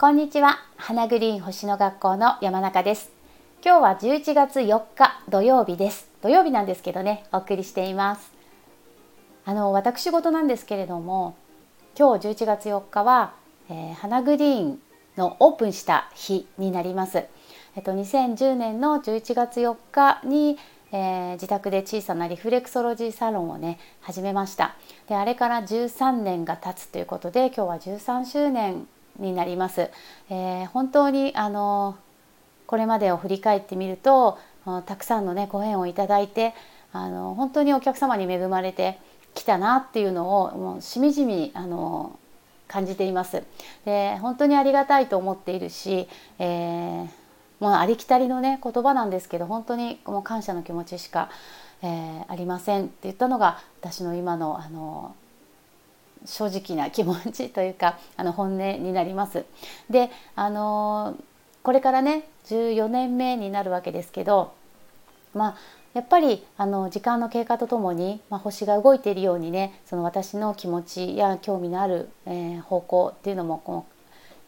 こんにちは。花グリーン星の学校の山中です。今日は11月4日土曜日です。土曜日なんですけどねお送りしています。あの私事なんですけれども今日11月4日は、えー、花グリーンのオープンした日になります。えっと2010年の11月4日にえー、自宅で小さなリフレクソロジーサロンをね始めました。であれから13年が経つということで今日は13周年になります。えー、本当にあのこれまでを振り返ってみるとたくさんのねご縁をいただいてあの本当にお客様に恵まれてきたなっていうのをもうしみじみあの感じています。で本当にありがたいと思っているし、えー、もうありきたりのね言葉なんですけど本当にもう感謝の気持ちしか、えー、ありませんって言ったのが私の今のあの正直な気持ちというか あの本音になります。であのこれからね14年目になるわけですけどまあやっぱりあの時間の経過とともに、まあ、星が動いているようにねその私の気持ちや興味のある、えー、方向っていうのもこの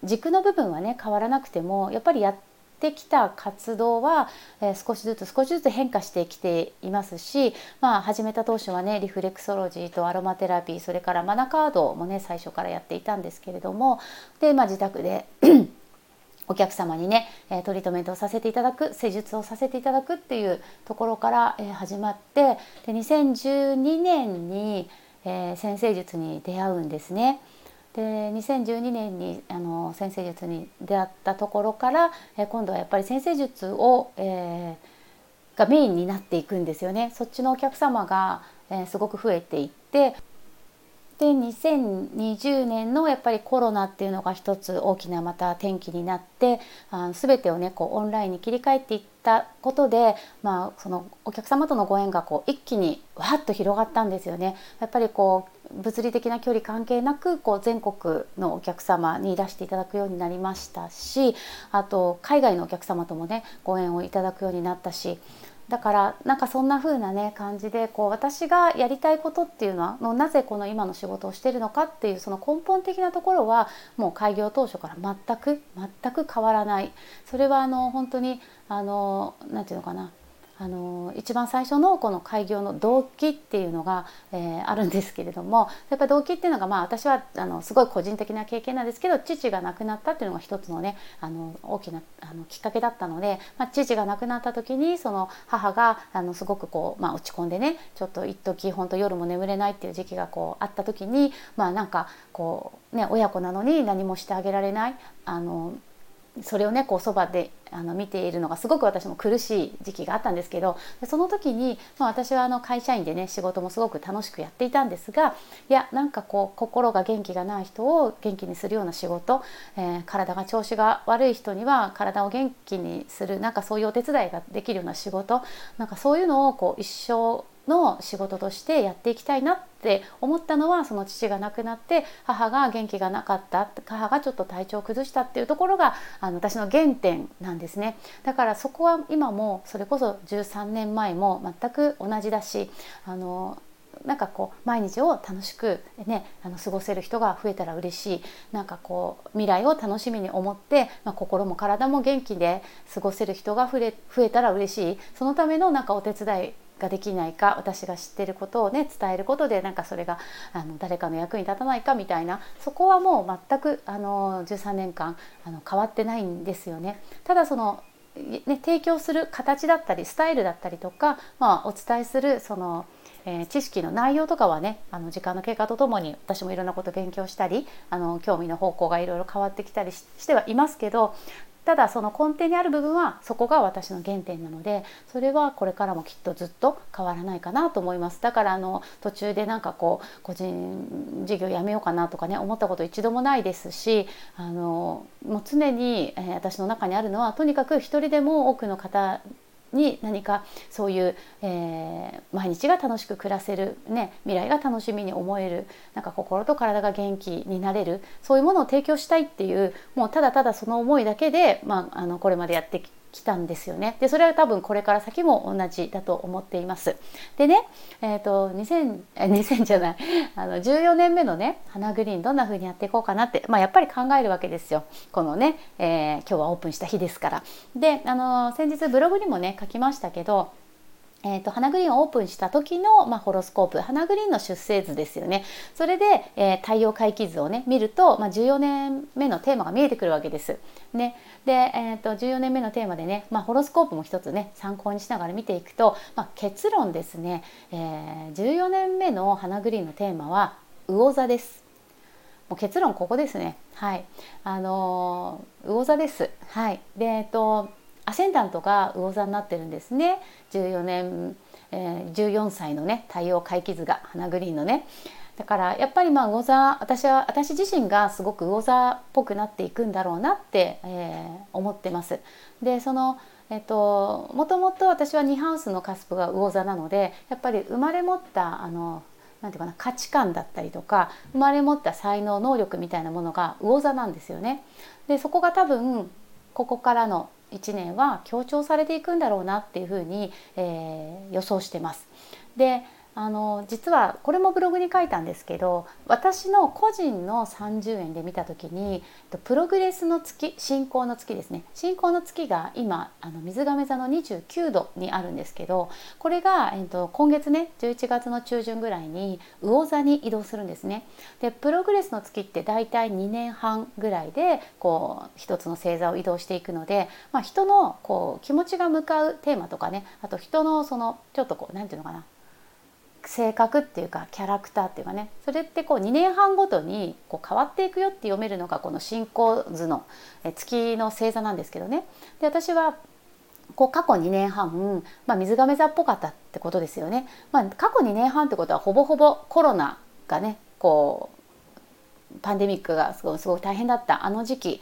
軸の部分はね変わらなくてもやっぱりやってってきた活動は、え少しずつ少しずつ変化してきていますし、まあ、始めた当初はねリフレクソロジーとアロマテラピーそれからマナカードもね最初からやっていたんですけれどもで、まあ、自宅で お客様にね、トリートメントをさせていただく施術をさせていただくっていうところから、始まってで2012年に、え先生術に出会うんですね。で2012年にあの先生術に出会ったところから、え今度はやっぱり先生術を、えー、がメインになっていくんですよね。そっちのお客様が、えー、すごく増えていってで2020年のやっぱりコロナっていうのが一つ大きなまた転機になってあ全てをねこうオンラインに切り替えていったことで、まあ、そのお客様とのご縁がこう一気にわっと広がったんですよね。やっぱりこう物理的な距離関係なくこう全国のお客様に出していただくようになりましたしあと海外のお客様ともねご縁をいただくようになったしだからなんかそんな風なね感じでこう私がやりたいことっていうのはもうなぜこの今の仕事をしてるのかっていうその根本的なところはもう開業当初から全く全く変わらない。それはあの本当にあの何て言うのかな。あの一番最初のこの開業の動機っていうのが、えー、あるんですけれどもやっぱり動機っていうのがまあ私はあのすごい個人的な経験なんですけど父が亡くなったっていうのが一つのねあの大きなあのきっかけだったので、まあ、父が亡くなった時にその母があのすごくこう、まあ、落ち込んでねちょっと一時本当夜も眠れないっていう時期がこうあった時にまあなんかこうね親子なのに何もしてあげられないあのそれをねこうそばであの見ているのがすごく私も苦しい時期があったんですけどその時に、まあ、私はあの会社員でね仕事もすごく楽しくやっていたんですがいやなんかこう心が元気がない人を元気にするような仕事、えー、体が調子が悪い人には体を元気にするなんかそういうお手伝いができるような仕事なんかそういうのをこう一生の仕事としてやっていきたいなって思ったのはその父が亡くなって母が元気がなかった母がちょっと体調を崩したっていうところがあの私の原点なんですね。だからそこは今もそれこそ13年前も全く同じだしあのなんかこう毎日を楽しくねあの過ごせる人が増えたら嬉しい。なんかこう未来を楽しみに思って、まあ、心も体も元気で過ごせる人が増え増えたら嬉しい。そのためのなんかお手伝いができないか私が知ってることをね伝えることでなんかそれがあの誰かの役に立たないかみたいなそこはもう全くあの13年間あの変わってないんですよね。ただそのね、提供する形だったりスタイルだったりとか、まあ、お伝えするその、えー、知識の内容とかはねあの時間の経過とともに私もいろんなこと勉強したりあの興味の方向がいろいろ変わってきたりしてはいますけどただその根底にある部分はそこが私の原点なのでそれはこれからもきっとずっと変わらないかなと思います。だからあの途中でなんかこう個人事業やめようかなとかね思ったこと一度もないですしあのもう常に、え、私の中にあるのはとにかく一人でも多くの方に何かそういう、えー、毎日が楽しく暮らせる、ね、未来が楽しみに思えるなんか心と体が元気になれるそういうものを提供したいっていうもうただただその思いだけで、まあ、あのこれまでやってききたんですよね。でそれは多分これから先も同じだと思っています。でね、えーと、2000, 2000じゃない あの14年目のね花グリーンどんな風にやっていこうかなって、まあ、やっぱり考えるわけですよ。このね、えー、今日はオープンした日ですから。であの先日ブログにもね書きましたけどえーと、花グリーンをオープンした時の、まあ、ホロスコープ花グリーンの出生図ですよねそれで、えー、太陽回帰図をね見ると、まあ、14年目のテーマが見えてくるわけです。ね、で、えーと、14年目のテーマでね、まあ、ホロスコープも一つね参考にしながら見ていくと、まあ、結論ですね、えー、14年目の花グリーンのテーマは魚座です。もう結論ここですね。はい、あの、魚座です。はい、でえっ、ー、とアセンダントが魚座になってるんですね14年、えー、14歳のね太陽回帰図が花グリーンのねだからやっぱりまあ魚座私は私自身がすごく魚座っぽくなっていくんだろうなって、えー、思ってます。でそのえっと、もともと私は2ハウスのカスプが魚座なのでやっぱり生まれ持ったあのなんていうかな価値観だったりとか生まれ持った才能能力みたいなものが魚座なんですよね。でそこが多分ここからの1年は強調されていくんだろうなっていうふうに、えー、予想してます。であの実はこれもブログに書いたんですけど私の個人の30円で見た時にプログレスの月進行の月ですね進行の月が今あの水亀座の29度にあるんですけどこれが、えー、と今月ね11月の中旬ぐらいに魚座に移動するんですね。でプログレスの月って大体2年半ぐらいでこう一つの星座を移動していくので、まあ、人のこう気持ちが向かうテーマとかねあと人のそのちょっとこう何て言うのかな性格っていうかキャラクターっていうかねそれってこう2年半ごとにこう変わっていくよって読めるのがこの進行図の月の星座なんですけどねで私はこう過去2年半、まあ、水亀座っぽかったってことですよね。まあ、過去2年半ってことはほぼほぼコロナがねこうパンデミックがすごいすごい大変だったあの時期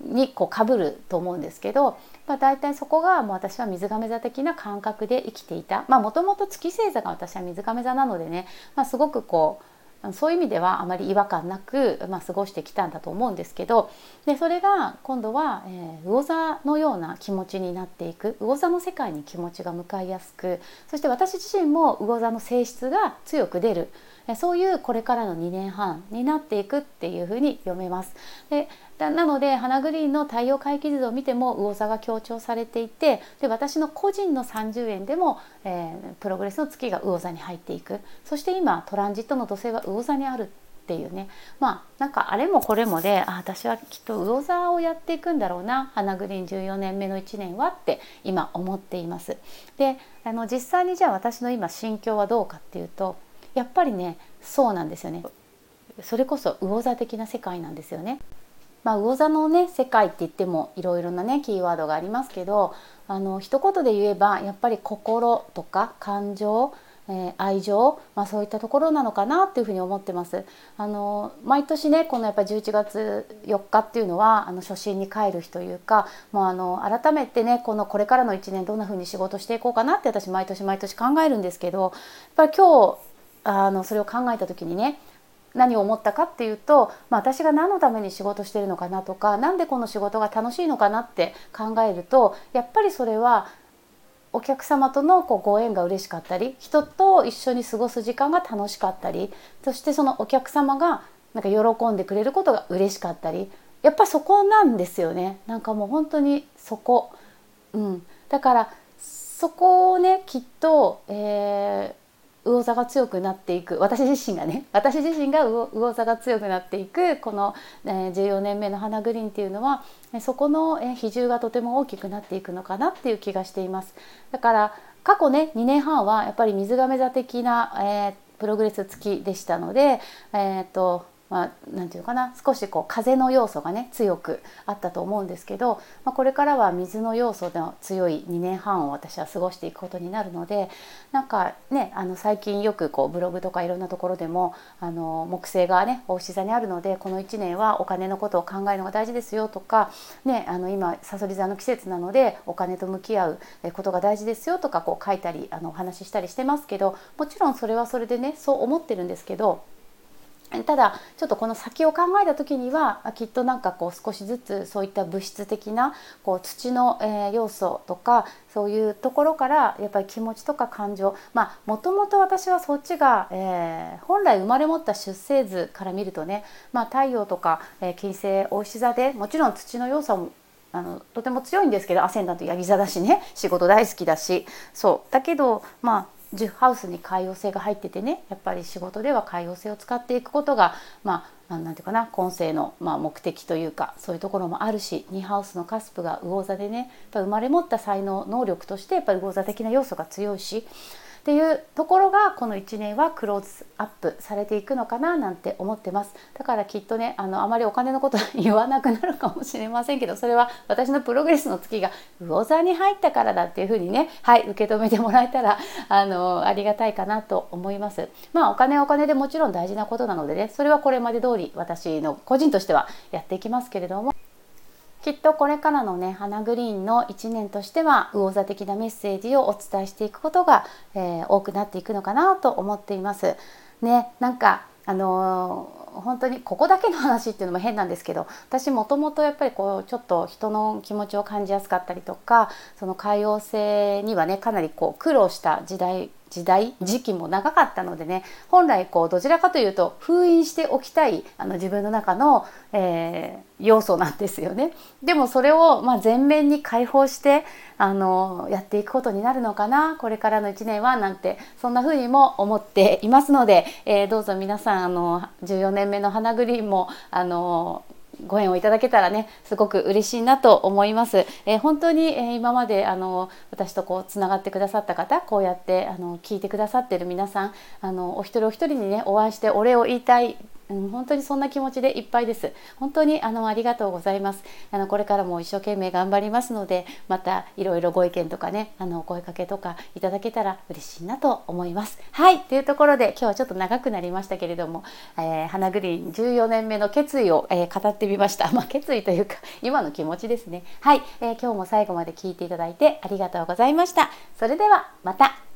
にこうかぶると思うんですけど、まあ、大体そこがもう私は水亀座的な感覚で生きていた。もともと月星座が私は水亀座なのでね、まあ、すごくこうそういう意味ではあまり違和感なく、まあ、過ごしてきたんだと思うんですけどでそれが今度は、えー、魚座のような気持ちになっていく。魚座の世界に気持ちが向かいやすくそして私自身も魚座の性質が強く出る。そういうこれからの2年半になっていくっていうふうに読めます。でなので花グリーンの太陽回帰図を見ても魚座が強調されていてで私の個人の30円でも、えー、プログレスの月が魚座に入っていくそして今トランジットの土星は魚座にあるっていうねまあなんかあれもこれもであ私はきっと魚座をやっていくんだろうな花グリーン14年目の1年はって今思っています。であの実際にじゃあ私の今心境はどうかっていうとやっぱりねそうなんですよねそれこそ魚座的な世界なんですよね。まあ、魚座のね世界って言ってもいろいろなねキーワードがありますけどあの一言で言えばやっぱり心とか感情えー、愛情、まあ、そういったところなのかなっていうふうに思ってます。あの毎年ねこのやっぱ11月4日っていうのはあの初心に帰る日というかもうあの改めてねこのこれからの1年どんなふうに仕事していこうかなって私毎年毎年考えるんですけどやっぱり今日あのそれを考えた時にね何を思ったかっていうと、まあ、私が何のために仕事してるのかなとか何でこの仕事が楽しいのかなって考えるとやっぱりそれはお客様とのこうご縁が嬉しかったり人と一緒に過ごす時間が楽しかったりそしてそのお客様がなんか喜んでくれることが嬉しかったりやっぱそこなんですよね。なんかもう本当にそこ、うん、だからそこをねきっと、え魚座が強くなっていく。私自身がね。私自身が魚座が強くなっていく。この、え14年目の花グリーンっていうのはそこの比重がとても大きくなっていくのかなっていう気がしています。だから過去ね2年半はやっぱり水亀座的な、えー、プログレス付きでしたのでえー、とまあ、なんていうかな少しこう風の要素がね強くあったと思うんですけど、まあ、これからは水の要素の強い2年半を私は過ごしていくことになるのでなんかねあの最近よくこうブログとかいろんなところでもあの木星がね大牛座にあるのでこの1年はお金のことを考えるのが大事ですよとか、ね、あの今さそり座の季節なのでお金と向き合うことが大事ですよとかこう書いたりあのお話ししたりしてますけどもちろんそれはそれでねそう思ってるんですけどただちょっとこの先を考えた時にはきっとなんかこう少しずつそういった物質的なこう土の、え、要素とかそういうところからやっぱり気持ちとか感情まあもともと私はそっちが、えー、本来生まれ持った出生図から見るとね、まあ、太陽とか、え、金星お牛座でもちろん土の要素もあのとても強いんですけどアセンダントヤギ座だしね仕事大好きだしそう。だけどまあ10ハウスに海洋性が入っててねやっぱり仕事では海洋性を使っていくことがまあ何て言うかな今世の、まあ、目的というかそういうところもあるし2ハウスのカスプが魚座でねやっぱ生まれ持った才能能力としてやっぱり魚座的な要素が強いしっていうところがこの1年はクローズアップされていくのかななんて思ってます。だからきっとねあのあまりお金のこと言わなくなるかもしれませんけどそれは私のプログレスの月が魚座に入ったからだっていうふうにねはい受け止めてもらえたらあのありがたいかなと思います。まあお金はお金でもちろん大事なことなのでねそれはこれまで通り私の個人としてはやっていきますけれども。きっとこれからのね花グリーンの1年としては魚座的なメッセージをお伝えしていくことが、えー、多くなっていくのかなと思っています。ね、なんかあのー、本当にここだけの話っていうのも変なんですけど私もともとやっぱりこうちょっと人の気持ちを感じやすかったりとかその海洋性にはねかなりこう苦労した時代時代時期も長かったのでね本来こうどちらかというと封印しておきたいあの自分の中の、えー、要素なんですよね。でもそれをまあ全面に解放してあのやっていくことになるのかなこれからの1年はなんてそんな風にも思っていますので、えー、どうぞ皆さんあの14年目の花グリーンもあのご縁をいただけたらねすごく嬉しいなと思います。えー、本当に、えー、今まであの私とこうつながってくださった方こうやってあの聞いてくださってる皆さんあのお一人お一人にねお会いしてお礼を言いたいうん、本当にそんな気持ちでいっぱいです。本当にあのありがとうございます。あのこれからも一生懸命頑張りますので、またいろいろご意見とかね、あのお声かけとかいただけたら嬉しいなと思います。はい、というところで今日はちょっと長くなりましたけれども、えー、花グリーン14年目の決意を、えー、語ってみました。まあ、決意というか今の気持ちですね。はい、えー、今日も最後まで聞いていただいてありがとうございました。それではまた。